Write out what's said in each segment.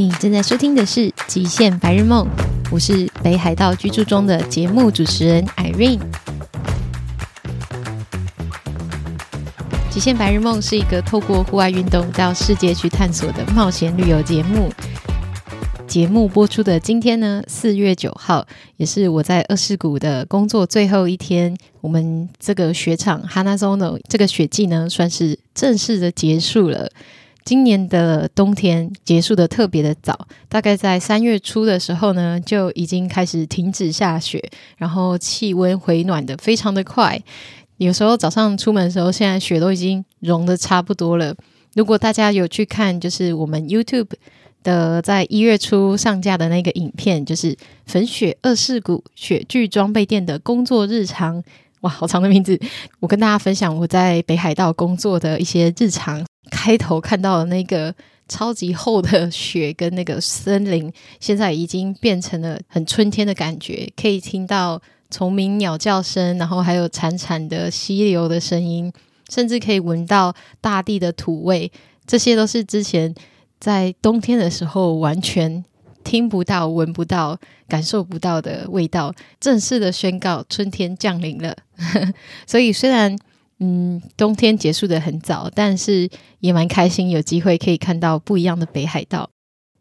你正在收听的是《极限白日梦》，我是北海道居住中的节目主持人 Irene。《极限白日梦》是一个透过户外运动到世界去探索的冒险旅游节目。节目播出的今天呢，四月九号，也是我在二世谷的工作最后一天。我们这个雪场 Hanazono 这个雪季呢，算是正式的结束了。今年的冬天结束的特别的早，大概在三月初的时候呢，就已经开始停止下雪，然后气温回暖的非常的快。有时候早上出门的时候，现在雪都已经融的差不多了。如果大家有去看，就是我们 YouTube。的在一月初上架的那个影片，就是粉雪二世谷雪具装备店的工作日常。哇，好长的名字！我跟大家分享我在北海道工作的一些日常。开头看到的那个超级厚的雪跟那个森林，现在已经变成了很春天的感觉，可以听到虫鸣鸟叫声，然后还有潺潺的溪流的声音，甚至可以闻到大地的土味。这些都是之前。在冬天的时候，完全听不到、闻不到、感受不到的味道，正式的宣告春天降临了。所以，虽然嗯冬天结束的很早，但是也蛮开心，有机会可以看到不一样的北海道。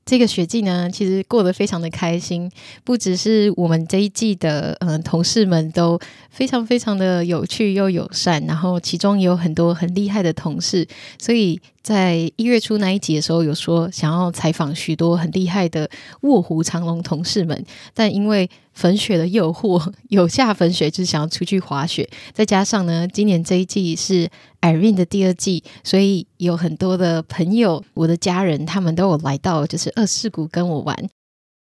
这个雪季呢，其实过得非常的开心，不只是我们这一季的嗯同事们都非常非常的有趣又友善，然后其中也有很多很厉害的同事，所以。在一月初那一集的时候，有说想要采访许多很厉害的卧虎藏龙同事们，但因为粉雪的诱惑，有下粉雪就是想要出去滑雪，再加上呢，今年这一季是 Irene 的第二季，所以有很多的朋友，我的家人他们都有来到，就是二世谷跟我玩。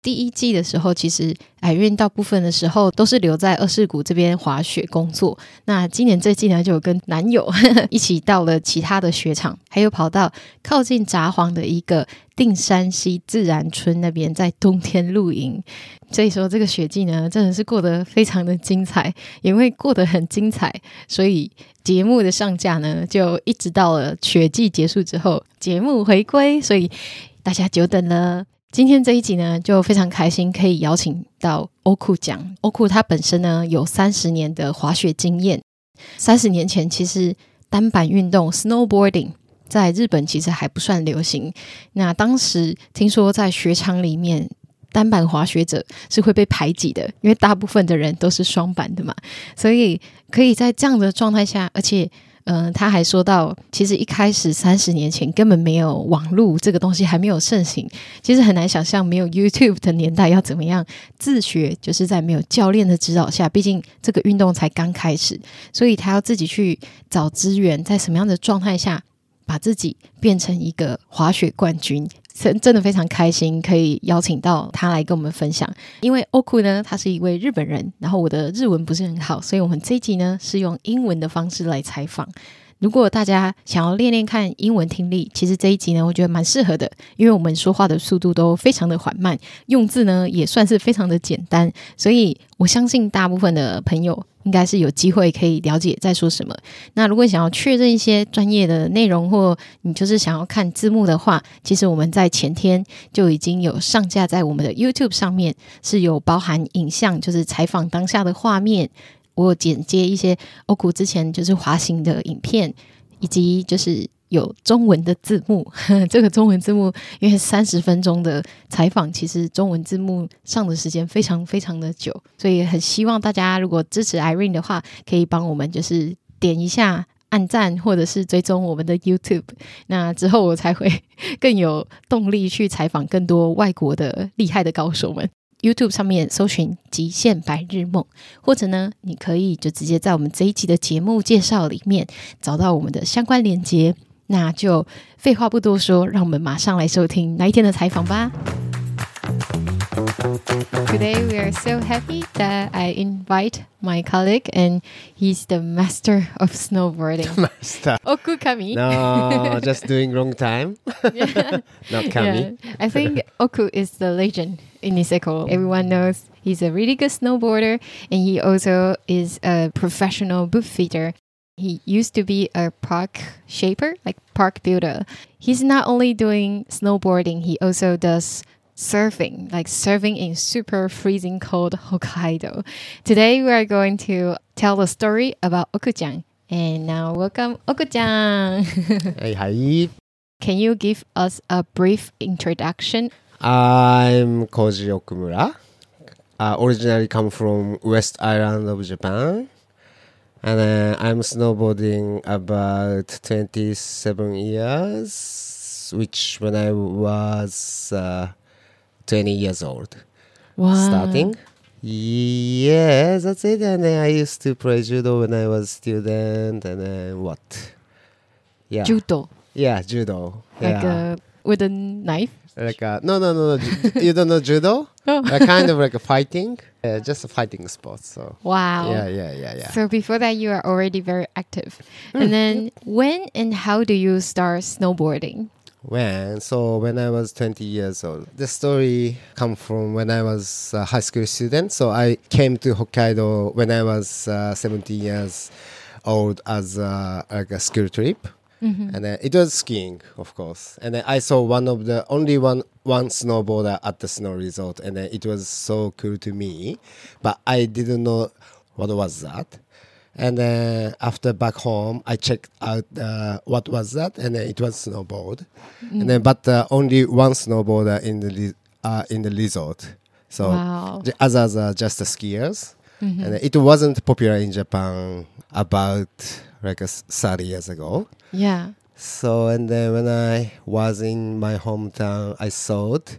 第一季的时候，其实海运大部分的时候都是留在二世谷这边滑雪工作。那今年这季呢，就有跟男友一起到了其他的雪场，还有跑到靠近札幌的一个定山溪自然村那边，在冬天露营。所以说，这个雪季呢，真的是过得非常的精彩。因为过得很精彩，所以节目的上架呢，就一直到了雪季结束之后，节目回归。所以大家久等了。今天这一集呢，就非常开心可以邀请到欧库讲。欧库他本身呢有三十年的滑雪经验。三十年前，其实单板运动 （snowboarding） 在日本其实还不算流行。那当时听说在雪场里面，单板滑雪者是会被排挤的，因为大部分的人都是双板的嘛。所以可以在这样的状态下，而且。嗯，他还说到，其实一开始三十年前根本没有网络这个东西还没有盛行，其实很难想象没有 YouTube 的年代要怎么样自学，就是在没有教练的指导下，毕竟这个运动才刚开始，所以他要自己去找资源，在什么样的状态下把自己变成一个滑雪冠军。真真的非常开心，可以邀请到他来跟我们分享。因为欧库呢，他是一位日本人，然后我的日文不是很好，所以我们这一集呢是用英文的方式来采访。如果大家想要练练看英文听力，其实这一集呢，我觉得蛮适合的，因为我们说话的速度都非常的缓慢，用字呢也算是非常的简单，所以我相信大部分的朋友。应该是有机会可以了解在说什么。那如果想要确认一些专业的内容，或你就是想要看字幕的话，其实我们在前天就已经有上架在我们的 YouTube 上面，是有包含影像，就是采访当下的画面，我剪接一些欧古之前就是滑行的影片，以及就是。有中文的字幕，这个中文字幕因为三十分钟的采访，其实中文字幕上的时间非常非常的久，所以很希望大家如果支持 Irene 的话，可以帮我们就是点一下按赞，或者是追踪我们的 YouTube，那之后我才会 更有动力去采访更多外国的厉害的高手们。YouTube 上面搜寻“极限白日梦”，或者呢，你可以就直接在我们这一集的节目介绍里面找到我们的相关链接。那就废话不多说，让我们马上来收听那一天的采访吧。Today we are so happy that I invite my colleague, and he's the master of snowboarding. master. Oku Kami. No, just doing wrong time. Not Kami. Yeah. I think Oku is the legend in Niseko. Everyone knows he's a really good snowboarder and he also is a professional boot fitter. He used to be a park shaper, like park builder. He's not only doing snowboarding, he also does surfing, like surfing in super freezing cold Hokkaido. Today we are going to tell the story about Okujang. And now welcome Okujang. hey, hi. Can you give us a brief introduction I'm Koji Okumura. Uh, originally come from West Island of Japan. And uh, I'm snowboarding about 27 years, which when I was uh, 20 years old. Wow. Starting. Yeah, that's it. And then I used to play judo when I was a student. And then what? Yeah. Judo, yeah, judo. like yeah. a with a knife. like a, no no no no you don't know judo Oh. uh, kind of like a fighting uh, just a fighting sport so Wow. yeah yeah yeah yeah So before that, you are already very active. And then, when and how do you start snowboarding? when so when i was 20 years old the story come from when i was a high school student so i came to hokkaido when i was uh, 17 years old as uh, like a school trip and then it was skiing of course. And then i saw one of the only one one snowboarder at the snow resort and then it was so cool to me. But i didn't know what was that. And then after back home i checked out uh, what was that and then it was snowboard. And then but uh, only one snowboarder in the re- uh, in the resort. So Wow. the others are just the skiers. And it wasn't popular in japan about like a s- 30 years ago Yeah. so and then when I was in my hometown, I thought,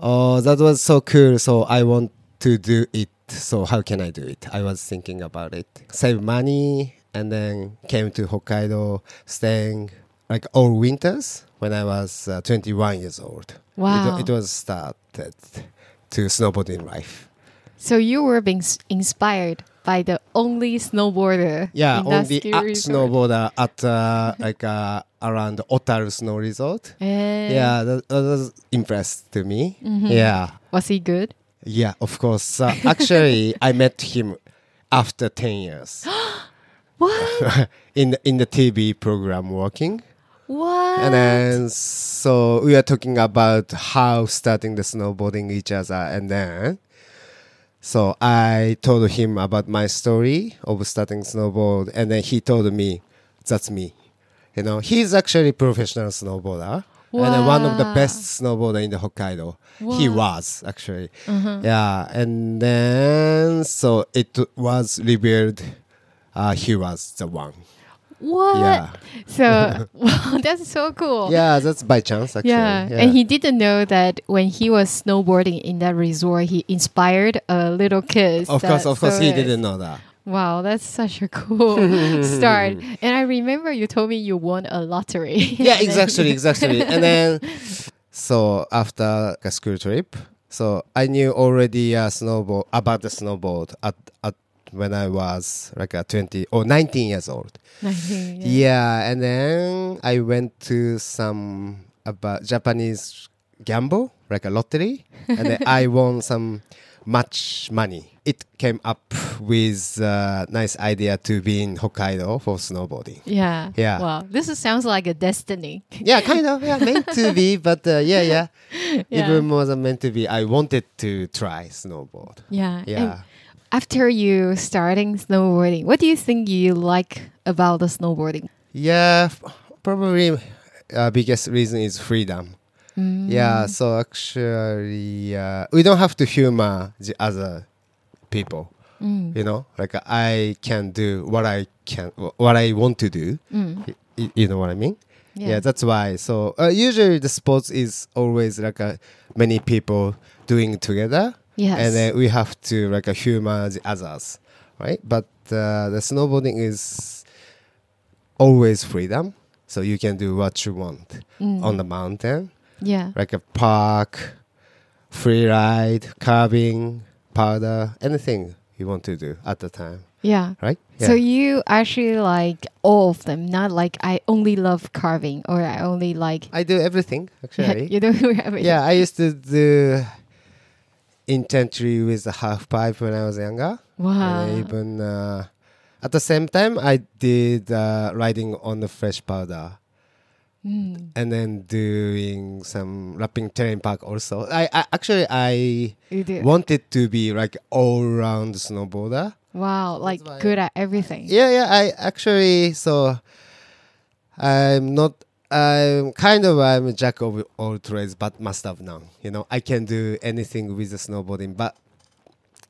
oh, that was so cool. So I want to do it. So how can I do it? I was thinking about it. Save money and then came to Hokkaido, staying like all winters when I was uh, 21 years old. Wow. It, it was started to snowboarding life. So you were being inspired by the only snowboarder. Yeah, in only snowboarder at uh, like uh, around Otaru Snow Resort. Eh, Yeah, that, that was impressed to me. Mm-hmm. Yeah, Was he good? yeah, of course. Uh, actually, I met him after ten years What? in in the TV program working, what? and then so we are talking about how starting the snowboarding each other, and then so I told him about my story of starting snowboard, and then he told me, "That's me." You know, he's actually professional snowboarder. And one of the best snowboarder in the Hokkaido. He was actually. Yeah. And then so it was revealed uh, he was the one. What? Yeah. So wow, that's so cool. Yeah, that's by chance actually. Yeah. and he didn't know that when he was snowboarding in that resort, he inspired a little kid. of course, of course, saw he didn't know that. Wow, that's such a cool start. And I remember you told me you won a lottery. yeah, exactly, exactly. and then, so after a school trip, so I knew already uh, snowboard about the snowboard at at when I was like a twenty or nineteen years old. Nineteen, Yeah. and then I went to some about Japanese gamble, like a lottery, and then I won some much money. It came up with a nice idea to be in Hokkaido for snowboarding. Yeah. Yeah. Wow. This is, sounds like a destiny. Yeah, kind of. Yeah, meant to be, but uh, yeah, yeah, Yeah. Even more than meant to be, I wanted to try snowboard. Yeah. And Yeah. After you starting snowboarding, what do you think you like about the snowboarding? Yeah, probably uh, biggest reason is freedom. Mm. Yeah, so actually, uh, we don't have to humor the other people. Mm. You know, like I can do what I can, what I want to do. Mm. Y- y- You know what I mean? Yeah. Yeah, that's why. So uh, usually the sports is always like uh, many people doing together, yes. and then we have to like humor the others, right? But uh, the snowboarding is always freedom, so you can do what you want Mm. on the mountain, yeah. like a park, free ride, carving, powder, anything you want to do at the time, Yeah. right? So you actually like all of them, not like I only love carving or I only like. I do everything actually. you don't have it. Yeah, I used to do intentionally with the half pipe when I was younger. Wow. And even uh, at the same time, I did uh, riding on the fresh powder. Mm. And then doing some rapping terrain park also. I, I actually I wanted to be like all round snowboarder. Wow, like good at everything. Yeah, yeah. I actually so I'm not. I'm kind of I'm a jack of all trades, but master of none. You know, I can do anything with the snowboarding, but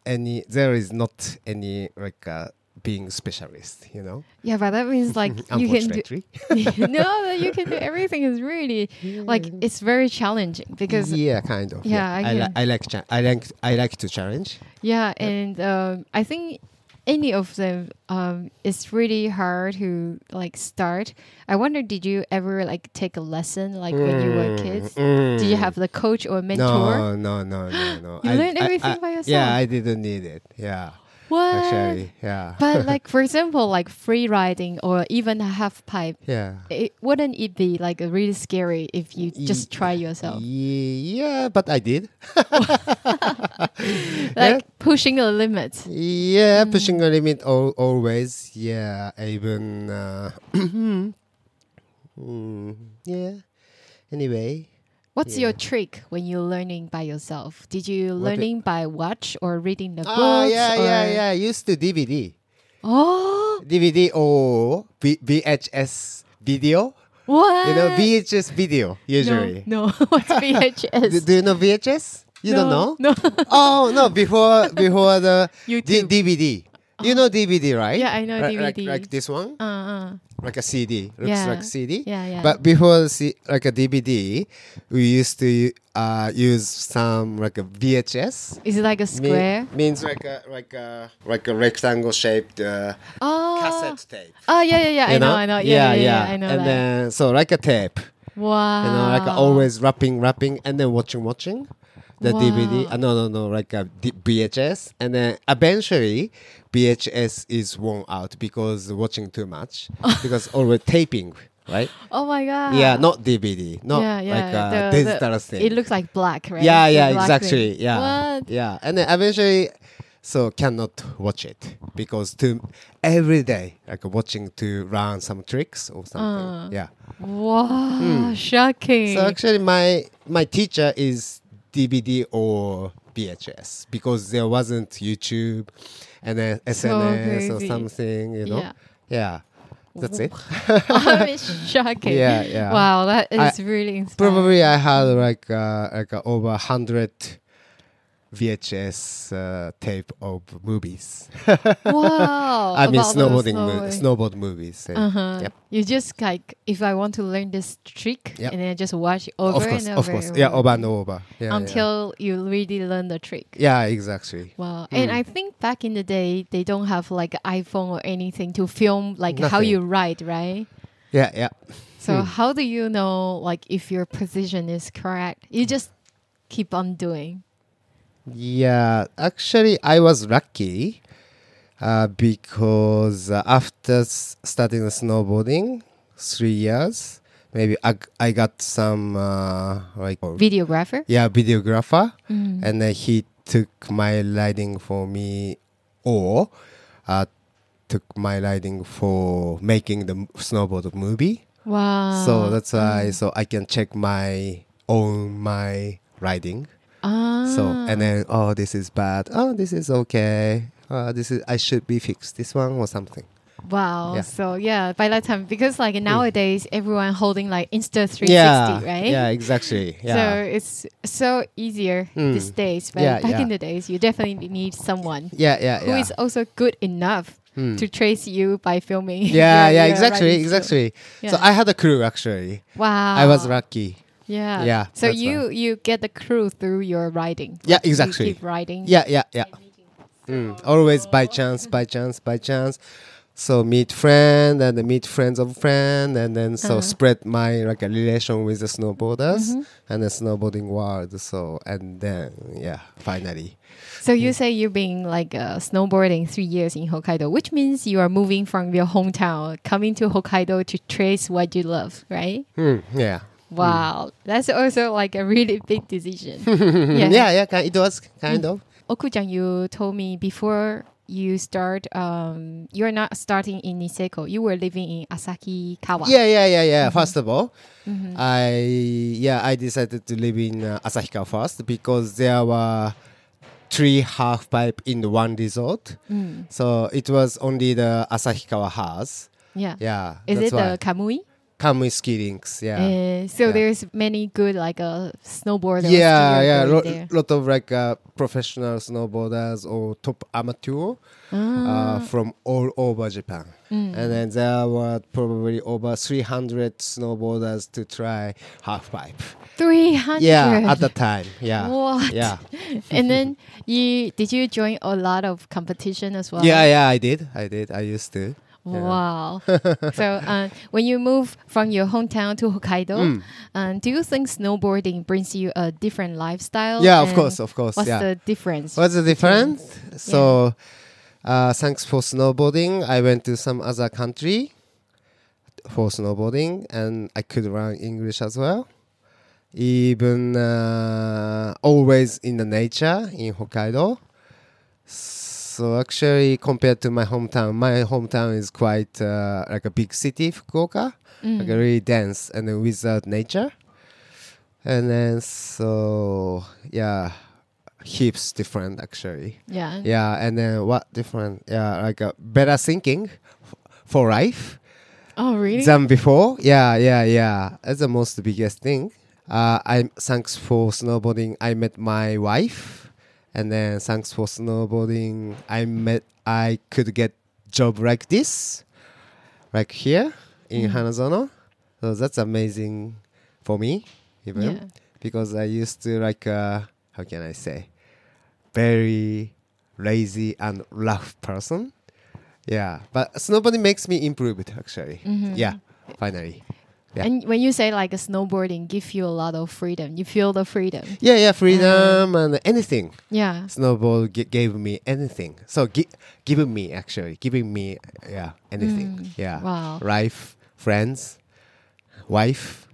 any there is not any like uh, being specialist. You know, Yeah, but that means like you can do no, you can do everything is really like it's very challenging because yeah, kind of. Yeah, I I, li- I like I like I like to challenge. Yeah, and um, I think any of them um, it's really hard to like start. I wonder, did you ever like take a lesson like when you were kids? Did you have the coach or mentor? Mm. No, no, no, no, no. You I- learned I- everything I- by yourself? Yeah, I didn't need it. Yeah, What? actually, yeah. but like for example, like free riding or even a half pipe, yeah. it, wouldn't it be like really scary if you just try yourself? Ye- Yeah, but I did. Like pushing the limits. Yeah, pushing a limit al- always. Yeah, even. Uh, mm, yeah. Anyway, What's Yeah. your trick when you're learning by yourself? Did you What learning by watch or reading the books? ah, yeah, yeah, yeah. Used to DVD, Oh, DVD or V- VHS video. what? You know VHS video usually. No, no. what's VHS? Do, do you know VHS? You don't know? No. oh no! Before before the D- DVD. You know DVD, right? Yeah, I know Like- Like, DVD. like this one, uh, uh. like a CD. Looks Yeah. like CD. Yeah, yeah. But before C- like a DVD, we used to uh, use some like a VHS. Is it like a Me- square? means like a like a like a rectangle shaped uh, oh. cassette tape. Oh yeah, yeah, yeah. I you know, I know. Yeah, yeah, yeah. I know and that. then so like a tape. wow. you know, like always wrapping, wrapping, and then watching, watching the Wow. DVD. Uh, no, no, no, like a D- VHS, and then eventually VHS is worn out because watching too much because always taping, right? Oh my god. Yeah, not DVD, not yeah, yeah. like a the- the- thing. It looks like black, right? yeah, yeah, exactly. thing. Yeah, What? yeah, and then eventually. So cannot watch it because to every day like watching to learn some tricks or something. Uh. yeah. Wow, shocking. Hmm. So actually, my my teacher is DVD or VHS because there wasn't YouTube and then SNS or something. You know, Yeah. yeah, that's it. it's shocking. Yeah, yeah. Wow, that is I- really inspiring. Probably I had like uh, like uh, over hundred VHS uh, tape of movies. Wow. I mean snowboarding, mo- snowboard movies. Uh-huh. Yep. You just like if I want to learn this trick Yep. and then I just watch over Of course, and over. of course, and yeah, over and over. Yeah, yeah. until you really learn the trick. yeah, exactly. Wow. And Hmm. I think back in the day they don't have like an iPhone or anything to film like how you ride, right? Yeah, yeah. So Hmm. how do you know like if your position is correct? You just keep on doing. Yeah, actually, I was lucky uh, because uh, after s- starting the snowboarding, three years, maybe I, g- I got some uh, like Videographer? yeah videographer, Mm. and then he took my riding for me, or uh, took my riding for making the m- snowboard movie. Wow. so that's why so I can check my own my riding. Ah. So and then oh this is bad. Oh this is okay. Uh, this is I should be fixed. This one or something. Wow. Yeah. So yeah, by that time, because like nowadays everyone holding like Insta 360, yeah, right? Yeah, exactly. So it's so easier Mm. these days. But Yeah, back yeah. in the days, you definitely need someone yeah, yeah, who yeah. is also good enough Hmm. to trace you by filming. yeah, yeah, exactly, exactly. So I had a crew actually. Wow. I was lucky. Yeah. Yeah, So you you get the crew through your riding. Yeah, You exactly. keep riding. Yeah, yeah, yeah. Mm. Always by chance, by chance, by chance. So meet friend and then meet friends of friend and then so Uh-huh. spread my like a relation with the snowboarders Mhm. and the snowboarding world. So and then yeah, finally. So you say you've been like uh, snowboarding three years in Hokkaido, which means you are moving from your hometown, coming to Hokkaido to trace what you love, right? Hmm, yeah. Wow, that's also like a really big decision. yeah, yeah, ki- it was kind of. Okuchan, you told me before you start. Um, you're not starting in Niseko. You were living in Asahikawa. Yeah, yeah, yeah, yeah. First of all, Mhm. I yeah I decided to live in uh, Asahikawa first because there were three half pipe in the one resort. Mm. So it was only the Asahikawa house. Yeah. Yeah, Is that's it the Kamui? Kamui ski links? Yeah. Uh, so Yeah. there's many good like uh, snowboarders. yeah, yeah, lo- lot of like uh, professional snowboarders or top amateur Ah, uh, from all over Japan. mm. And then there were probably over 300 snowboarders to try half pipe. 300. Yeah, at the time. Yeah. What? Yeah. and then you did you join a lot of competition as well? Yeah, yeah, I did. I did. I used to. Yeah. Wow. so uh, when you move from your hometown to Hokkaido, Mm. um, do you think snowboarding brings you a different lifestyle? Yeah, of course, of course. What's yeah. the difference? What's the difference? So, uh, thanks for snowboarding. I went to some other country for snowboarding, and I could learn English as well. Even uh, always in the nature in Hokkaido. So actually, compared to my hometown, my hometown is quite uh, like a big city, Fukuoka, Mm. like really dense and then without nature. And then so yeah, heaps different actually. yeah. Yeah, and then what different? Yeah, like a better thinking f- for life Oh, really? than before. Yeah, yeah, yeah. That's the most biggest thing. Uh, I thanks for snowboarding. I met my wife, and then thanks for snowboarding, I met. I could get job like this, like here in Mm. Hanazono. So that's amazing for me, even yeah. because I used to like uh, how can I say, very lazy and rough person. Yeah, but snowboarding makes me improve it actually. Mhm. Yeah, finally. Yeah. And when you say like a snowboarding give you a lot of freedom, you feel the freedom. Yeah, yeah, freedom and anything. Yeah. Snowboard g- gave me anything. So gi- giving me actually, giving me yeah anything. Mm. Yeah, Wow. life, friends, wife,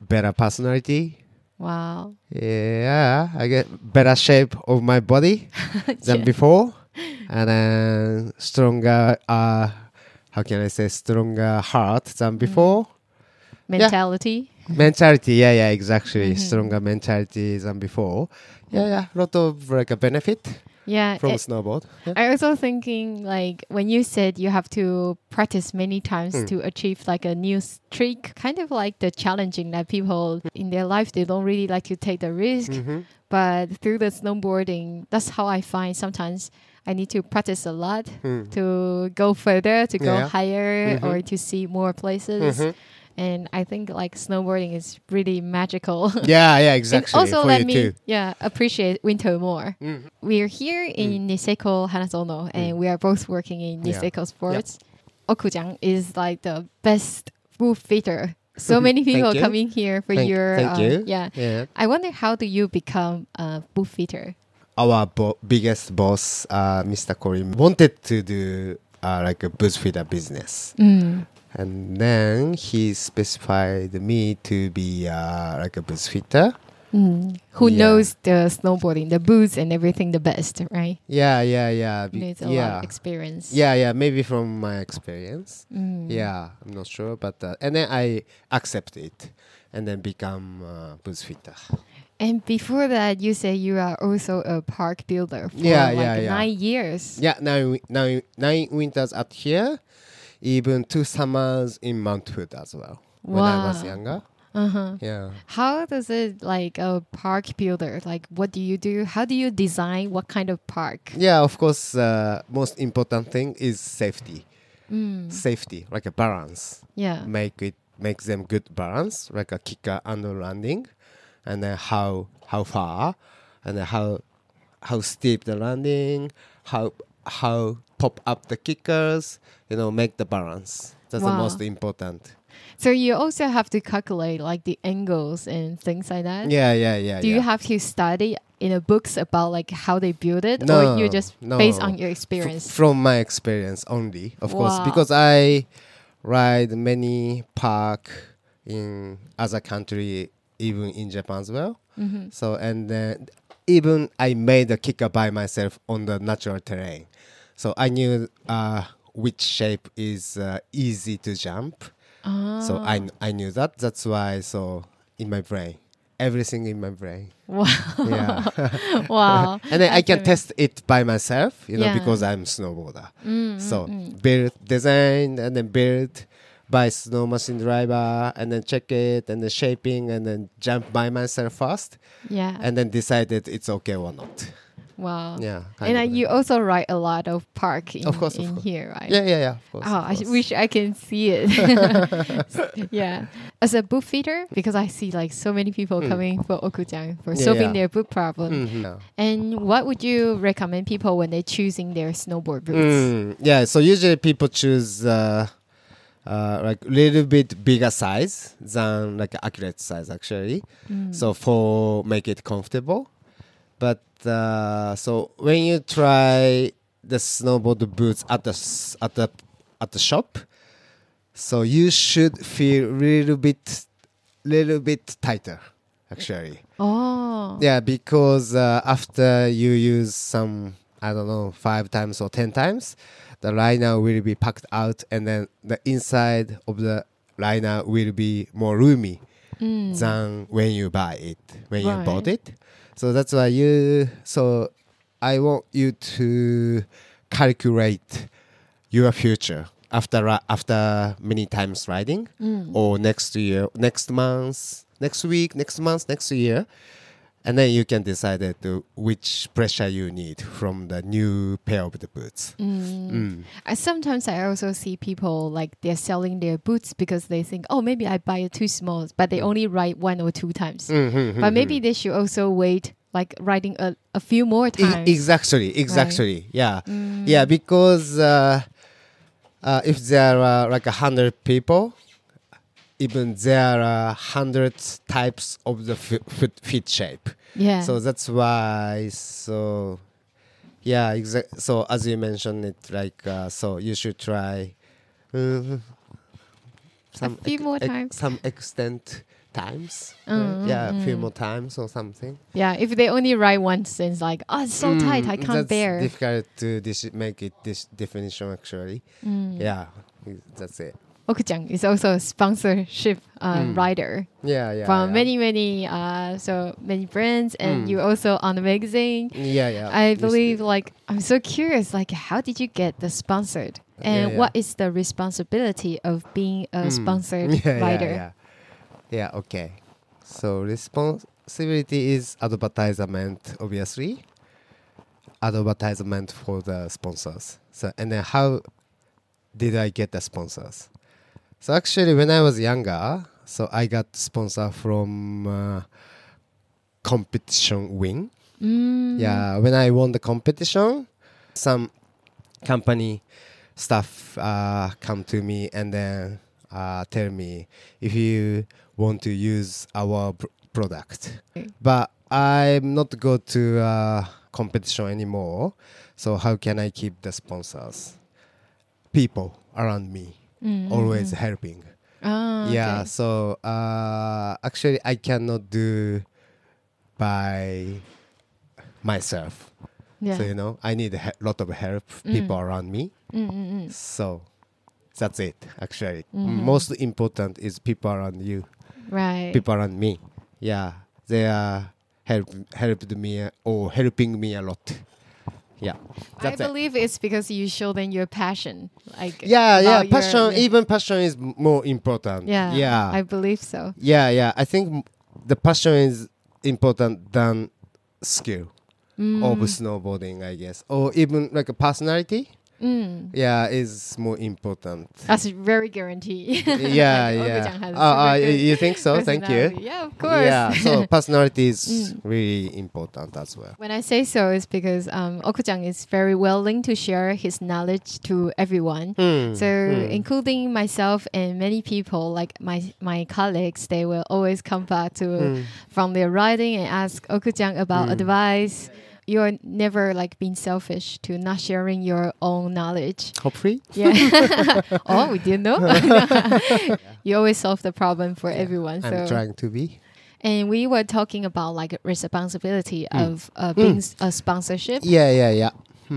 better personality. Wow. Yeah, I get better shape of my body than Yeah. before, and then stronger. Uh, how can I say stronger heart than Mm. Mentality. mentality. Yeah, yeah, exactly. Mhm. Stronger mentality than before. Yeah, yeah. Lot of like a benefit Yeah. from it- snowboard. Yeah. I also thinking like when you said you have to practice many times Mm. to achieve like a new streak, kind of like the challenging that people in their life they don't really like to take the risk, Mhm. but through the snowboarding, that's how I find sometimes I need to practice a lot Mm. to go further, to go Yeah. higher, Mhm. or to see more places. Mhm. And I think like snowboarding is really magical. Yeah, yeah, exactly. also for let me too. yeah appreciate winter more. Mhm. We're here in Niseko Hanazono, and we are both working in Mm. Yeah. Niseko Sports. Okujang is like the best boot fitter. So many people coming here for Thank- your thank uh, you. yeah. Yeah. I wonder how do you become a boot fitter? Our bo- biggest boss, uh, Mr. Corin, wanted to do uh, like a boot fitter business. Mm. And then he specified me to be uh, like a boots fitter. Mm. Who Yeah. knows the snowboarding, the boots and everything the best, right? Yeah, yeah, yeah. be- a lot of experience. Yeah, yeah, maybe from my experience. Mm. Yeah, I'm not sure, but uh, and then I accept it, and then become uh, boot fitter. And before that, you say you are also a park builder for Yeah, like yeah, yeah. nine years. Yeah, nine, nine, nine winters up here, even two summers in Mount Hood as well. When I was younger. Uh-huh. Yeah. How does it like a park builder? Like, what do you do? How do you design what kind of park? Yeah, of course, uh, most important thing is safety. Mm. Safety, like a balance. Yeah. Make it make them good balance, like a kicker and a landing, and then how how far, and then how how steep the landing, how how pop up the kickers. You know, make the balance. That's the most important. So you also have to calculate like the angles and things like that. Yeah, yeah, yeah. Do yeah. you have to study in a books about like how they build it, No, or you just no. based on your F- experience? from my experience only, of course, because I ride many park in other country, even in Japan as well. Mhm. So and then even I made a kicker by myself on the natural terrain. So I knew uh, which shape is uh, easy to jump. So I I knew that. That's why. So in my brain, everything in my brain. Wow. Yeah. wow. and then I can test it by myself, you know, Yeah. because I'm snowboarder. Mm, so mm, mm. build, design, and then build by snow machine driver, and then check it, and then shaping, and then jump by myself first, yeah. and then decided it's okay or not. wow. Yeah. And uh, you also write a lot of park in, Of course, of in course. here, right? Yeah, yeah, yeah. Of course. Oh, of I sh- wish I can see it. yeah. As a boot fitter, because I see like so many people Mm. coming for Okujang for Yeah, solving yeah. their book problem. Yeah. And what would you recommend people when they're choosing their snowboard boots? Mm, yeah, so usually people choose uh, uh, like little bit bigger size than like accurate size actually. Mm. So for make it comfortable, but uh, so when you try the snowboard boots at the at the at the shop, so you should feel little bit little bit tighter actually. Oh. Yeah, because uh, after you use some, I don't know, five times or ten times, the liner will be packed out, and then the inside of the liner will be more roomy Mm. than when you buy it, when Right. you bought it. So that's why you. So I want you to calculate your future after after many times riding Mm. or next year, next month, next week, next month, next year, and then you can decide it to which pressure you need from the new pair of the boots. Mm. Mm. I, sometimes I also see people like they're selling their boots because they think, oh, maybe I buy it too small, but they only ride one or two times. Mhm, But maybe they should also wait, like riding a, a few more E- times. exactly, exactly, yeah, Mm. yeah, because uh, uh, if there are like a hundred people. Even there are hundred types of the f- foot feet shape. Yeah. So that's why. So yeah, exact. So as you mentioned it, like uh, so, you should try uh, some few more times. some extent times. uh, Mm, yeah, a few mm. more times or something. yeah. If they only write once, it's like, oh, it's so tight, I Mm, can't bear. Difficult to dis- make it this definition actually. Mm. Yeah, that's it. Okujang is also a sponsorship uh, Mm. rider Yeah, yeah. from yeah. many, many, uh, so many brands, and Mm. you also on the magazine. Yeah, yeah. I believe, like, I'm so curious, like, how did you get the sponsored? And yeah. what is the responsibility of being a Mm. sponsored yeah, rider? Yeah, yeah. yeah, okay. So responsibility is advertisement, obviously. Advertisement for the sponsors. So and then how did I get the sponsors? So actually, when I was younger, so I got sponsor from uh, competition win. Mm. Yeah, when I won the competition, some company staff uh, come to me and then uh, tell me if you want to use our pr- product. Okay. But I'm not go to uh, competition anymore. So how can I keep the sponsors? People around me Mm, mm, always mm. helping. Ah, Yeah, okay. so uh, actually, I cannot do by myself. Yeah. So you know, I need a he- lot of help, Mm. people around me. Mm, mm, mm. So that's it. Actually, Mhm. most important is people around you, Right. people around me. Yeah, they are help helped me or helping me a lot. Yeah, I that's it. believe it's because you show them your passion. Like Yeah, yeah. Passion, even passion is more important. Yeah, yeah. I believe so. Yeah, yeah. I think m- the passion is important than skill Mm, of snowboarding, I guess, or even like a personality. Mm. Yeah, is more important. That's very guaranteed. yeah, yeah. Has Uh, uh, you think so? Thank you. Yeah, of course. Yeah, so personality is Mm. really important as well. When I say so, it's because um, Okujang is very willing to share his knowledge to everyone. Hmm, So, hmm. including myself and many people, like my my colleagues, they will always come back to Hmm. from their writing and ask Okujang about Mm. advice. You're never like being selfish to not sharing your own knowledge. Hopefully. Yeah. oh, we didn't know. you always solve the problem for everyone. I'm So trying to be. And we were talking about like responsibility of uh, being a sponsorship. Yeah, yeah, yeah.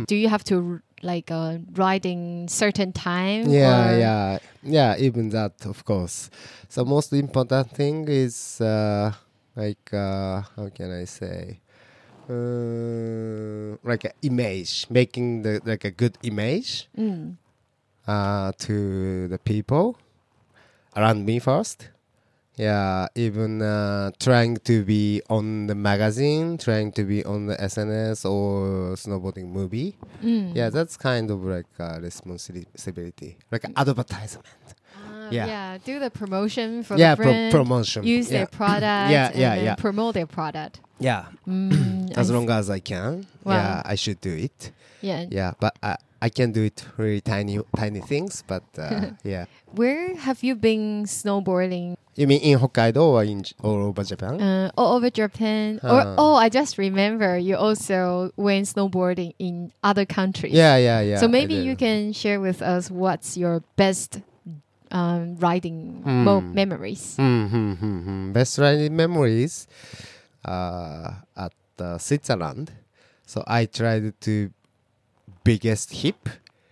Do you have to r- like uh, riding certain time? Yeah, or- yeah, yeah. Even that, of course. So most important thing is uh, like uh, how can I say, uh, like an image, making the like a good image Mm. uh, to the people around me first. Yeah, even uh, trying to be on the magazine, trying to be on the SNS or snowboarding movie. Mm. Yeah, that's kind of like a responsibility, like an advertisement. Ah, Yeah. yeah. Do the promotion for yeah, the pro- promotion. use yeah. their product. Yeah, and yeah, yeah. Promote their product. Yeah. Mm, As I long as I can. Wow. Yeah, I should do it. yeah. Yeah, but I, I can do it really tiny tiny things. But uh, yeah, Where have you been snowboarding? you mean in Hokkaido or in all over Japan? Uh, all over Japan. Or oh, I just remember you also went snowboarding in other countries. yeah, yeah, yeah. so maybe you can share with us what's your best um, riding mo- Hmm. memories. Hmm, hmm, hmm, hmm. Best riding memories at uh, Switzerland. So I tried to biggest hip.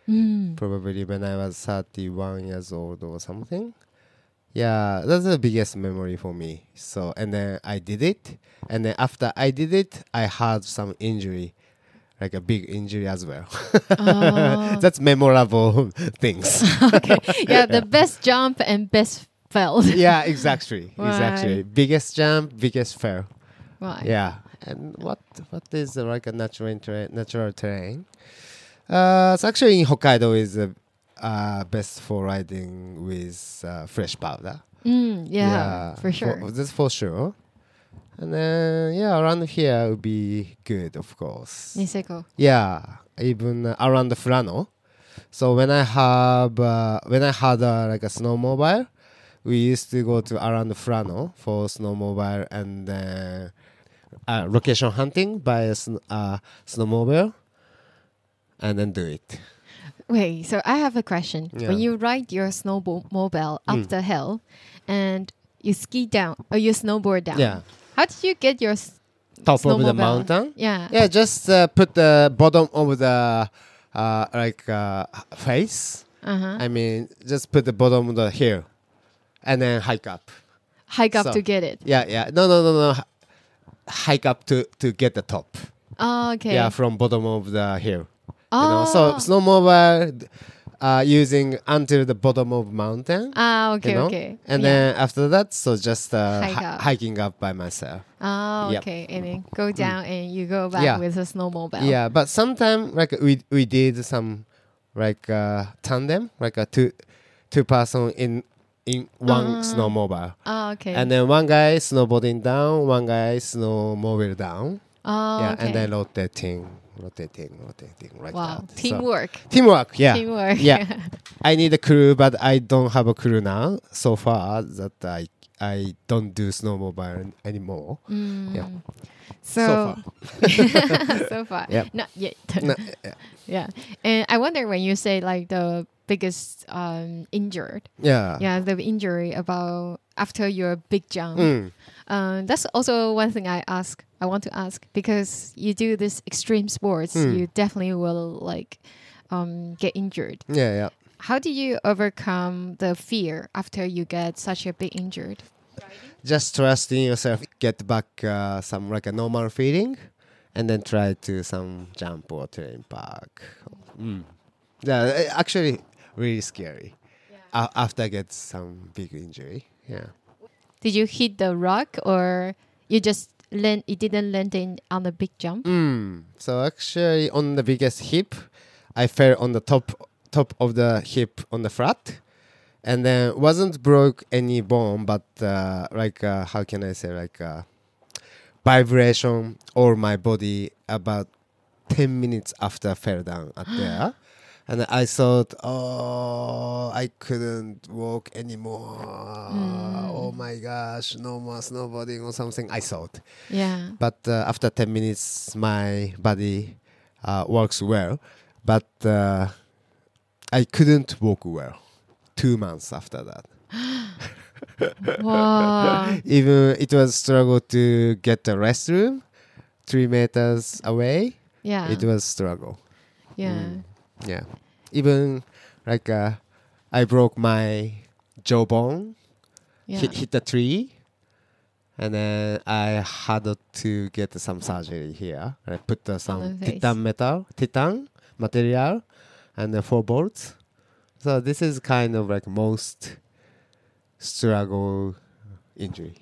Mm. probably when I was 31 years old or something. Yeah, that's the biggest memory for me. So, and then I did it. And then after I did it, I had some injury, like a big injury as well. Oh. that's memorable things. okay. Yeah, the best jump and best felt. yeah, exactly. Exactly. Biggest jump, biggest fail. Right. Yeah. And what what is uh, like a natural terrain? Natural terrain. Uh, it's actually in Hokkaido is uh, uh, best for riding with uh, fresh powder. Mm, yeah, yeah, for sure. that's for sure. And then yeah, around here would be good, of course. Niseko. Yeah, even uh, around the Furano. So when I have uh, when I had uh, like a snowmobile, we used to go to around the Furano for snowmobile and uh, uh, location hunting by a sn- uh, snowmobile, and then do it. Wait, so I have a question. Yeah. When you ride your snowmobile up Mm. the hill and you ski down or you snowboard down, Yeah, how did you get your s- top of the snowmobile? mountain. Yeah. Yeah, just uh, put the bottom of the uh, like uh, face. Uh-huh. I mean, just put the bottom of the hill, and then hike up. Hike up so- to get it. Yeah, yeah. No, no, no, no. Hike up to to get the top. Oh, okay. Yeah, from bottom of the hill. oh. You know, so snowmobile uh, using until the bottom of mountain. Ah, okay, you know? okay. And Yeah. then after that, so just uh, Hike up. hiking up by myself. Oh, Yep. okay. And then go down and you go back Yeah. with a snowmobile. Yeah, but sometimes like we we did some like uh, tandem, like a two two person in in one Ah. snowmobile, Oh, okay. and then one guy snowboarding down, one guy snowmobile down. oh, yeah, okay. and then rotating, rotating, rotating like wow. that. So- Teamwork. teamwork. Yeah, Teamwork. Yeah. I need a crew, but I don't have a crew now. So far that I I don't do snowmobile anymore. Mm. Yeah. So, So so far. Yep. Not yet. No, yeah. And I wonder when you say like the biggest um, injured, yeah. yeah, the injury about after your big jump. Mm. Um, that's also one thing I ask. I want to ask because you do this extreme sports, Mm. you definitely will like um, get injured. Yeah, yeah. How do you overcome the fear after you get such a big injured? Just trust in yourself. Get back uh, some like a normal feeling, and then try to some jump or terrain park. Mm. Yeah, actually, really scary. A- after I get some big injury. Yeah. Did you hit the rock or you just land? It didn't land in on the big jump. Mm. So actually, on the biggest hip, I fell on the top top of the hip on the flat, and then wasn't broke any bone, but uh, like uh, how can I say like uh, vibration all my body about ten minutes after I fell down at there. And I thought, oh, I couldn't walk anymore. Oh my gosh, no more snowboarding or something. I thought. Yeah. But uh, after 10 minutes, my body uh, works well. But uh, I couldn't walk well. Two months after that. wow. Even it was struggle to get the restroom three meters away. Yeah. It was struggle. yeah. Mm. Yeah. Even like uh, I broke my jawbone, Yeah. hit, hit the tree, and then I had to get some surgery here. I put uh, some titan metal, titan material, and the four bolts. So this is kind of like most struggle injury.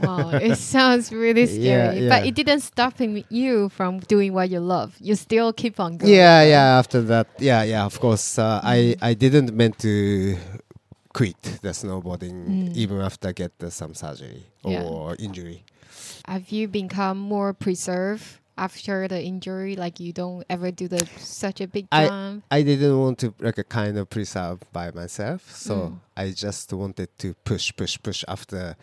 Wow. It sounds really Yeah, scary. But it didn't stop you from doing what you love. You still keep on going. Yeah, yeah. After that, yeah, yeah. Of course, uh, I I didn't meant to quit the snowboarding Mm. even after get the, some surgery Yeah. or injury. Have you become more preserved after the injury? Like you don't ever do the such a big I- jump? I didn't want to like a kind of preserve by myself, so Mm. I just wanted to push, push, push after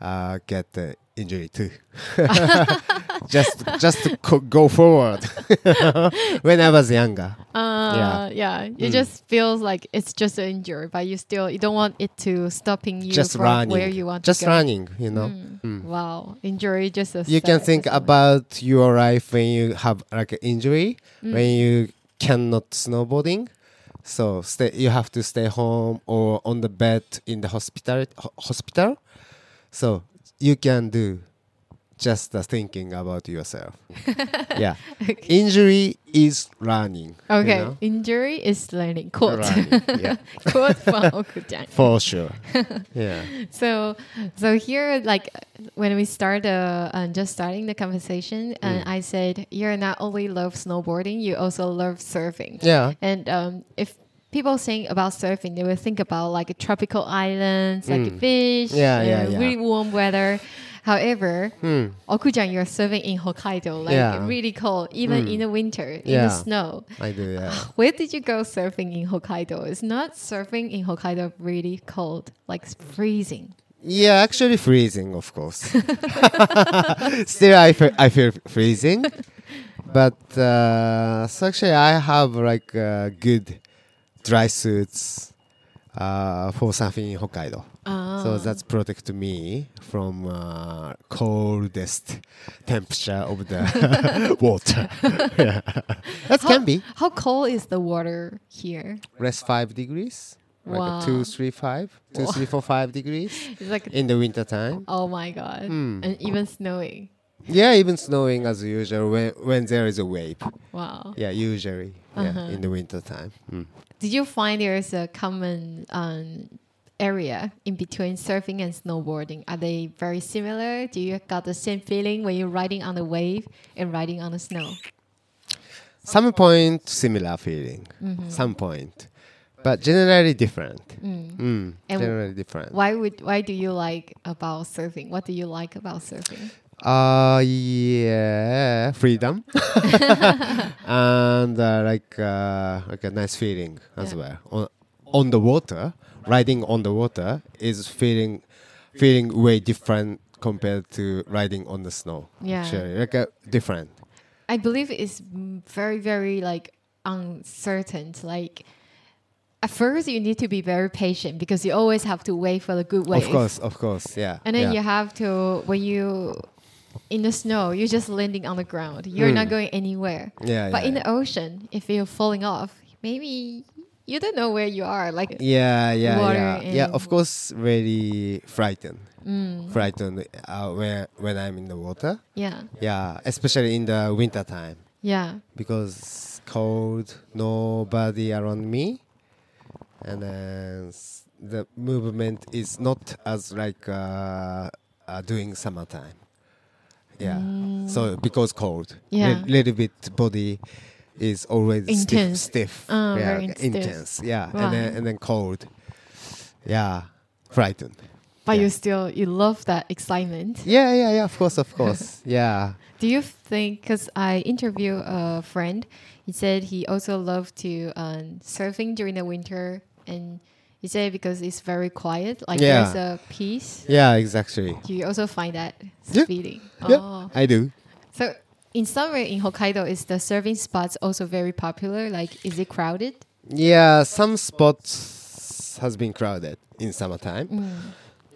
uh, get the injury too. just just to co- go forward when I was younger. Uh, yeah. It Mm. just feels like it's just an injury, but you still you don't want it to stopping you just from running, where you want just to go. Just running, you know. Mm. Mm. Wow, injury just a you can think about your life when you have like an injury Mm. when you cannot snowboarding so stay you have to stay home or on the bed in the hospital ho- hospital. So you can do just the thinking about yourself yeah injury is learning you Okay, know? injury is learning. Quote. Learning, yeah Quote from for sure yeah So, so here, like when we start, uh, uh, just starting the conversation, and Mm. I said you're not only love snowboarding, you also love surfing. yeah And um, if people think about surfing, they will think about like tropical islands, like Mm. fish, Yeah, yeah, yeah. really warm weather. However, Hmm. Oku-chan, you're surfing in Hokkaido, like Yeah. really cold, even Mm. in the winter, in Yeah. the snow. i do yeah Where did you go surfing in Hokkaido? Is not surfing in Hokkaido really cold, like freezing? Yeah, actually freezing, of course. Still, I feel, I feel freezing, but uh, so actually I have like uh, good dry suits uh, for surfing in Hokkaido. Ah. So that's protect me from uh, coldest temperature of the water. yeah. That How- can be How cold is the water here? less five degrees, like Wow. a two, three, five, two, Wow. three, four, five degrees It's like, in the winter time. oh my god, Hmm. and even snowing. Yeah, even snowing as usual when when there is a wave. Wow. Yeah, usually. Uh-huh. in the winter time. Mm. Did you find there's a common um, area in between surfing and snowboarding? Are they very similar? Do you got the same feeling when you're riding on the wave and riding on the snow? Some point similar feeling. Mm-hmm. Some point, but generally different. Mm. Mm, And generally different. Why would why do you like about surfing? What do you like about surfing? Uh yeah, freedom, and uh, like uh, like a nice feeling as Yeah. well. On on the water, riding on the water is feeling feeling way different compared to riding on the snow. Yeah. Actually, like a different. I believe it's very, very like uncertain. Like at first, you need to be very patient because you always have to wait for the good wave. Of course, of course, yeah. And then yeah. you have to when you in the snow, you're just landing on the ground. You're not Mm. going anywhere. yeah, But yeah, in yeah. the ocean, if you're falling off, maybe you don't know where you are. Like yeah, yeah, yeah, yeah. Of course, very frightened, mm, frightened uh, when when I'm in the water. yeah, Yeah, especially in the winter time yeah, because cold, nobody around me, and then the movement is not as like uh, uh, doing summertime. Yeah, so because cold, Mm. Yeah. li- little bit body is always Intense. stiff, stiff. Ah, yeah, very stiff. intense. Yeah, and then and then cold. Yeah, frightened. but Yeah. you still you love that excitement. Yeah, yeah, yeah. Of course, of course. yeah. Do you think? Because I interviewed a friend, he said he also loved to um, surfing during the winter, and he said because it's very quiet, like Yeah. there's a peace. Yeah, exactly. Do you also find that Yeah. feeling? Yeah. Oh. I do. So in summer in Hokkaido, is the surfing spots also very popular? Like, is it crowded? Yeah, some spots has been crowded in summertime. Mm.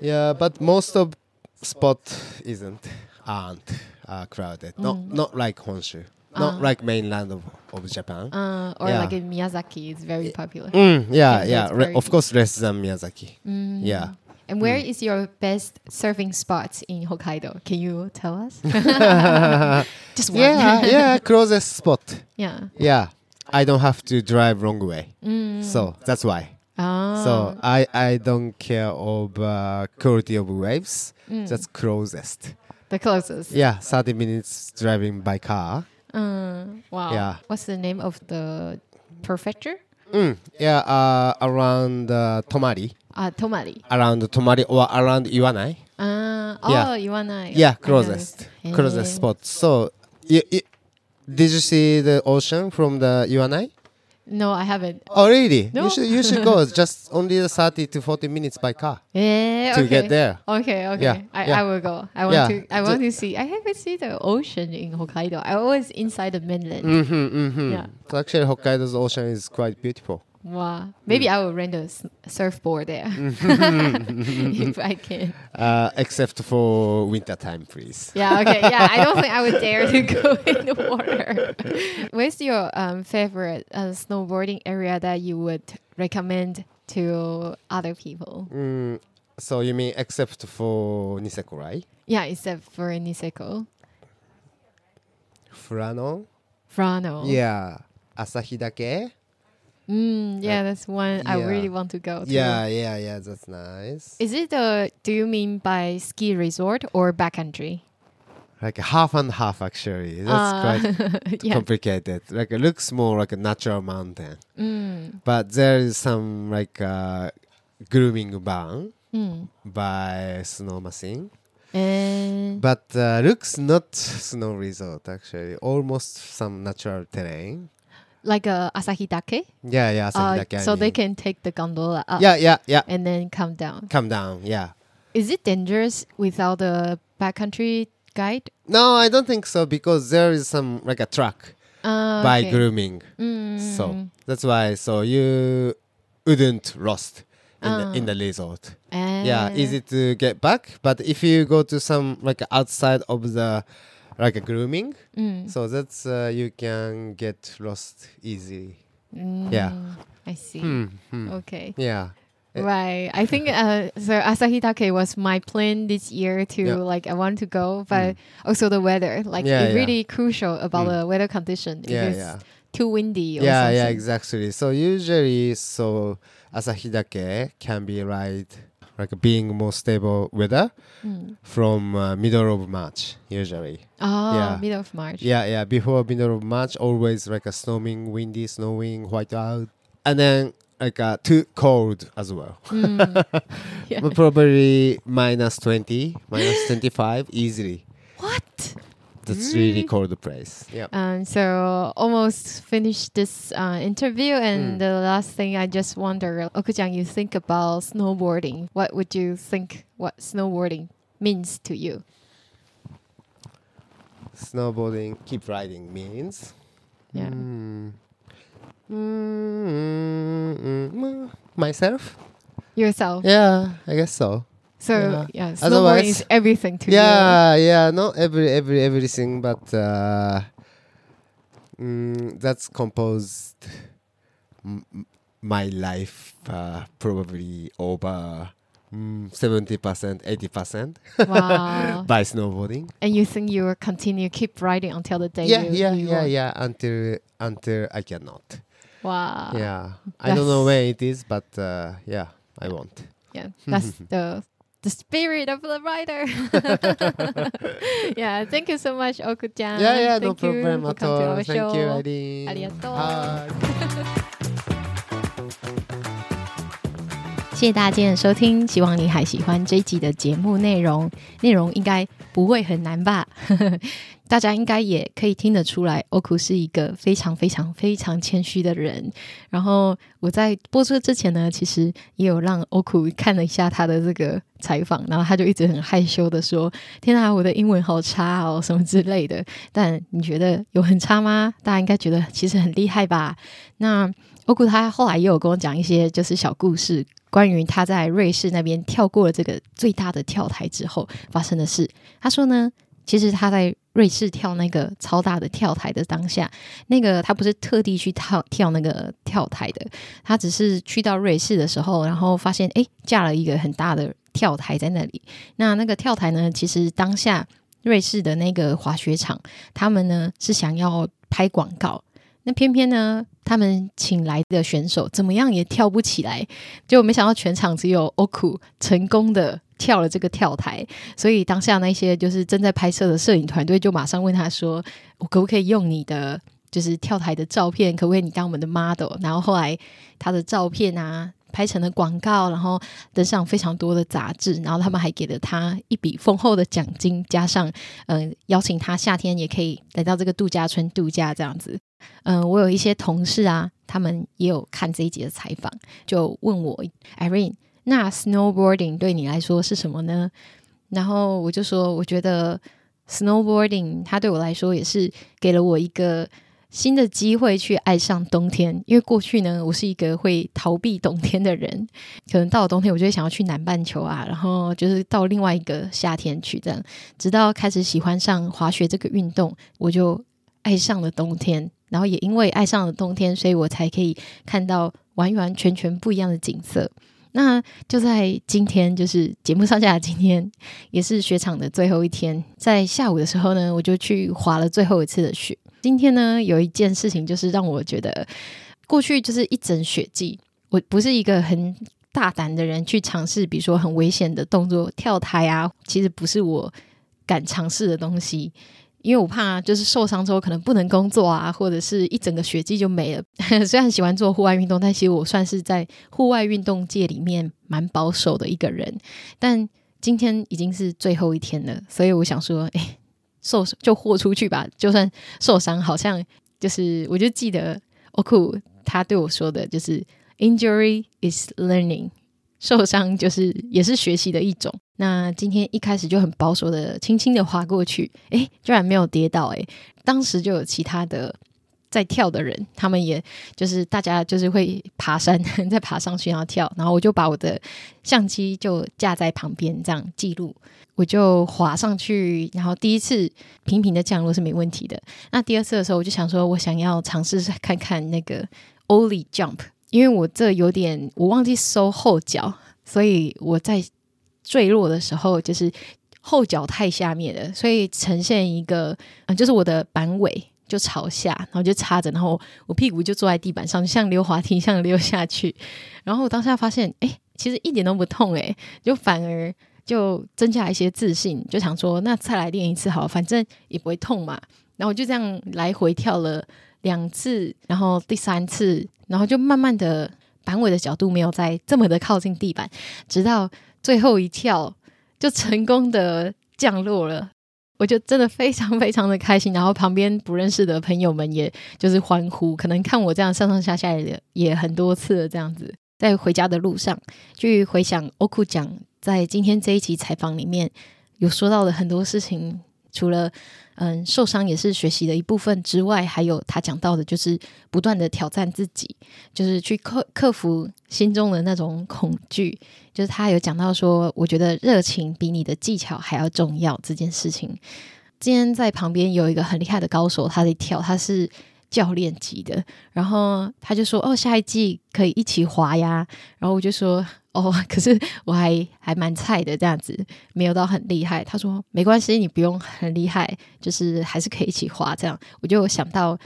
Yeah, but most of spot isn't aren't uh, crowded. Not not like Honshu. Not Ah. like mainland of, of Japan. Uh, or Yeah. like in Miyazaki, it's very popular. Mm, yeah, Yeah. Re- of course, less than Miyazaki. Mm. Yeah. And where is your best surfing spot in Hokkaido? Can you tell us? Just one. Yeah, yeah. Closest spot. yeah. Yeah, I don't have to drive wrong way. Mm. So that's why. Ah. So I I don't care of uh, quality of waves. Mm. That's closest. the closest. Yeah, 30 minutes driving by car. Mm. Wow. Yeah. What's the name of the prefecture? Mm, yeah, uh, around uh, Tomari, Uh, Tomari. around Tomari or around Iwanai. Uh, Yeah. Oh, Iwanai. Yeah, closest, this. closest Eh. spot. So, did you see the ocean from the Iwanai? No, I haven't. Oh, really? No. You should you should go. It's just only the 30 to 40 minutes by car to okay. get there. Okay, okay. Yeah, I, yeah. I will go. I want Yeah, to. I want to see. I haven't seen the ocean in Hokkaido. I always inside the mainland. Mm-hmm, mm-hmm. Yeah. So actually, Hokkaido's ocean is quite beautiful. Wow. Maybe Mm. I will rent a s- surfboard there if I can. Uh, except for winter time, please. Yeah. Okay. Yeah. I don't think I would dare to go in the water. Where's your um, favorite uh, snowboarding area that you would recommend to other people? Mm, so you mean except for Niseko, right? Yeah, except for Niseko, Furano? Frano. Yeah. Asahidake? Mm, yeah, that's one I really want to go to. Yeah, yeah, yeah. That's nice. Is it a? Do you mean by ski resort or backcountry? like half and half, actually. That's Uh, quite yeah. complicated. Like it looks more like a natural mountain, Mm, but there is some like uh, grooming barn mm. by snow machine. And But uh, looks not snow resort actually. Almost some natural terrain. Like a Asahi Dake, Yeah, yeah. uh, Asahidake, I so they can take the gondola up Yeah, yeah, yeah. and then come down. Come down. Yeah. Is it dangerous without a backcountry guide? No, I don't think so because there is some like a truck Uh, by okay. grooming. Mm. So that's why. So you wouldn't lost in, Ah. the, in the resort. Uh, Yeah, easy to get back. But if you go to some like outside of the like a grooming, Mm. so that's uh, you can get lost easily. Mm, yeah. I see. Hmm, hmm. Okay. Yeah. Eh. Right. I think uh, so. Asahi Dake was my plan this year to Yeah. like I want to go, but also the weather. Like Yeah, it's yeah. really crucial about Mm. the weather condition. Yeah, it's yeah. too windy or Yeah, something. yeah, exactly. So usually, so Asahidake can be right, like being more stable weather Mm. from uh, middle of March usually. Oh, Yeah. middle of March. Yeah, yeah. Before middle of March, always like a snowing, windy, snowing, white out, and then like uh, too cold as well. Mm. yeah. But probably minus twenty, minus twenty five easily. What? That's Really? really the place. Yeah. Um, so almost finished this uh, interview, and Mm. the last thing I just wonder, Oku-chan, you think about snowboarding. What would you think? What snowboarding means to you? Snowboarding, keep riding means. Yeah. Mm. Mm, mm, mm, myself? Yourself. Yeah, I guess so. So Yeah. yeah, snowboarding Otherwise- is everything to you. yeah, yeah, not every every everything, but uh, mm, that's composed my life uh, probably over mm, seventy percent, eighty percent Wow. by snowboarding. and you think you will continue keep riding until the day Yeah, you, yeah, you yeah, want- yeah. Until until I cannot. Wow. yeah, I don't know when it is, but uh, yeah, I want. Yeah, that's the the spirit of the rider. yeah, thank you so much, Okujang. yeah, yeah, no Thank you problem for at coming to all. our Thank show. you, Irene. Arigato. Hi. 谢谢大家今天的收听，希望你还喜欢这一集的节目内容，内容应该不会很难吧？ 大家应该也可以听得出来，欧库是一个非常非常非常谦虚的人。然后我在播出之前呢，其实也有让欧库看了一下他的这个采访，然后他就一直很害羞的说：“天啊，我的英文好差哦，什么之类的。”但你觉得有很差吗？大家应该觉得其实很厉害吧？那欧库他后来也有跟我讲一些就是小故事，关于他在瑞士那边跳过了这个最大的跳台之后发生的事。他说呢，其实他在瑞士跳那个超大的跳台的当下，那个他不是特地去跳跳那个跳台的，他只是去到瑞士的时候，然后发现诶架了一个很大的跳台在那里。那那个跳台呢，其实当下瑞士的那个滑雪场，他们呢是想要拍广告。那偏偏呢，他们请来的选手怎么样也跳不起来，就没想到全场只有 Oku 成功的跳了这个跳台，所以当下那些就是正在拍摄的摄影团队就马上问他说：“我可不可以用你的就是跳台的照片？可不可以你当我们的 model？” 然后后来他的照片啊。拍成了广告，然后登上非常多的杂志，然后他们还给了他一笔丰厚的奖金，加上嗯邀请他夏天也可以来到这个度假村度假这样子。嗯，我有一些同事啊，他们也有看这一集的采访，就问我，Irene，那 snowboarding 对你来说是什么呢？然后我就说，我觉得 snowboarding 它对我来说也是给了我一个。新的机会去爱上冬天，因为过去呢，我是一个会逃避冬天的人。可能到了冬天，我就会想要去南半球啊，然后就是到另外一个夏天去这样。直到开始喜欢上滑雪这个运动，我就爱上了冬天。然后也因为爱上了冬天，所以我才可以看到完完全全不一样的景色。那就在今天，就是节目上架的今天，也是雪场的最后一天。在下午的时候呢，我就去滑了最后一次的雪。今天呢，有一件事情就是让我觉得，过去就是一整雪季，我不是一个很大胆的人去尝试，比如说很危险的动作，跳台啊，其实不是我敢尝试的东西，因为我怕就是受伤之后可能不能工作啊，或者是一整个学季就没了。虽然喜欢做户外运动，但其实我算是在户外运动界里面蛮保守的一个人。但今天已经是最后一天了，所以我想说，哎。受就豁出去吧，就算受伤，好像就是我就记得欧库他对我说的，就是 injury is learning，受伤就是也是学习的一种。那今天一开始就很保守的，轻轻的滑过去，诶，居然没有跌倒，诶，当时就有其他的。在跳的人，他们也就是大家就是会爬山，再爬上去然后跳，然后我就把我的相机就架在旁边这样记录，我就滑上去，然后第一次平平的降落是没问题的。那第二次的时候，我就想说我想要尝试看看那个 o l l i Jump，因为我这有点我忘记收后脚，所以我在坠落的时候就是后脚太下面了，所以呈现一个嗯，就是我的板尾。就朝下，然后就插着，然后我屁股就坐在地板上，像溜滑梯，像溜下去。然后我当下发现，哎，其实一点都不痛，哎，就反而就增加一些自信，就想说，那再来练一次好，反正也不会痛嘛。然后我就这样来回跳了两次，然后第三次，然后就慢慢的板尾的角度没有再这么的靠近地板，直到最后一跳就成功的降落了。我就真的非常非常的开心，然后旁边不认识的朋友们也就是欢呼，可能看我这样上上下下也也很多次了，这样子在回家的路上去回想欧库讲在今天这一集采访里面有说到的很多事情，除了。嗯，受伤也是学习的一部分之外，还有他讲到的，就是不断的挑战自己，就是去克克服心中的那种恐惧。就是他有讲到说，我觉得热情比你的技巧还要重要这件事情。今天在旁边有一个很厉害的高手，他在跳，他是教练级的，然后他就说：“哦，下一季可以一起滑呀。”然后我就说。哦，可是我还还蛮菜的，这样子没有到很厉害。他说没关系，你不用很厉害，就是还是可以一起滑。这样我就想到，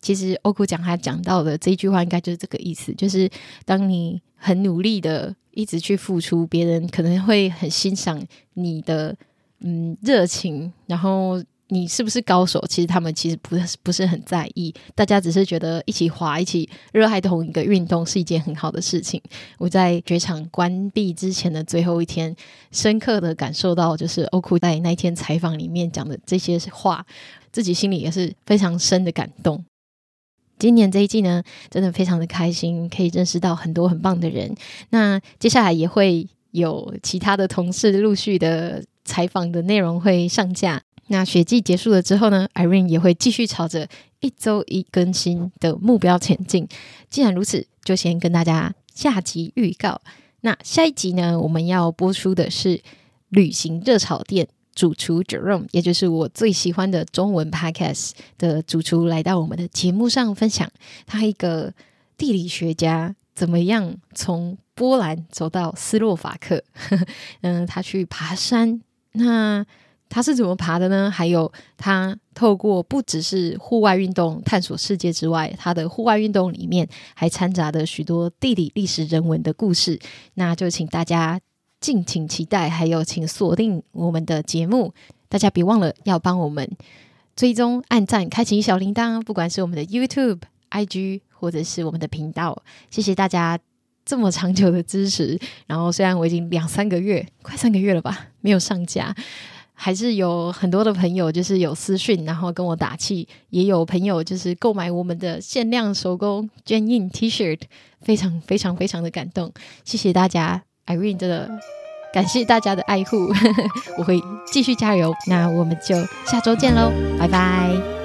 其实欧库讲他讲到的这句话，应该就是这个意思，就是当你很努力的一直去付出，别人可能会很欣赏你的嗯热情，然后。你是不是高手？其实他们其实不是不是很在意，大家只是觉得一起滑、一起热爱同一个运动是一件很好的事情。我在雪场关闭之前的最后一天，深刻的感受到，就是欧库在那天采访里面讲的这些话，自己心里也是非常深的感动。今年这一季呢，真的非常的开心，可以认识到很多很棒的人。那接下来也会有其他的同事陆续的采访的内容会上架。那雪季结束了之后呢，Irene 也会继续朝着一周一更新的目标前进。既然如此，就先跟大家下集预告。那下一集呢，我们要播出的是旅行热炒店主厨 Jerome，也就是我最喜欢的中文 podcast 的主厨，来到我们的节目上分享他一个地理学家怎么样从波兰走到斯洛伐克。嗯，他去爬山，那他是怎么爬的呢？还有他透过不只是户外运动探索世界之外，他的户外运动里面还掺杂的许多地理、历史、人文的故事。那就请大家敬请期待，还有请锁定我们的节目。大家别忘了要帮我们追踪、按赞、开启小铃铛，不管是我们的 YouTube、IG 或者是我们的频道。谢谢大家这么长久的支持。然后虽然我已经两三个月，快三个月了吧，没有上架。还是有很多的朋友，就是有私讯，然后跟我打气；也有朋友就是购买我们的限量手工娟印 T 恤，非常非常非常的感动，谢谢大家，Irene 真的感谢大家的爱护，我会继续加油。那我们就下周见喽，拜拜。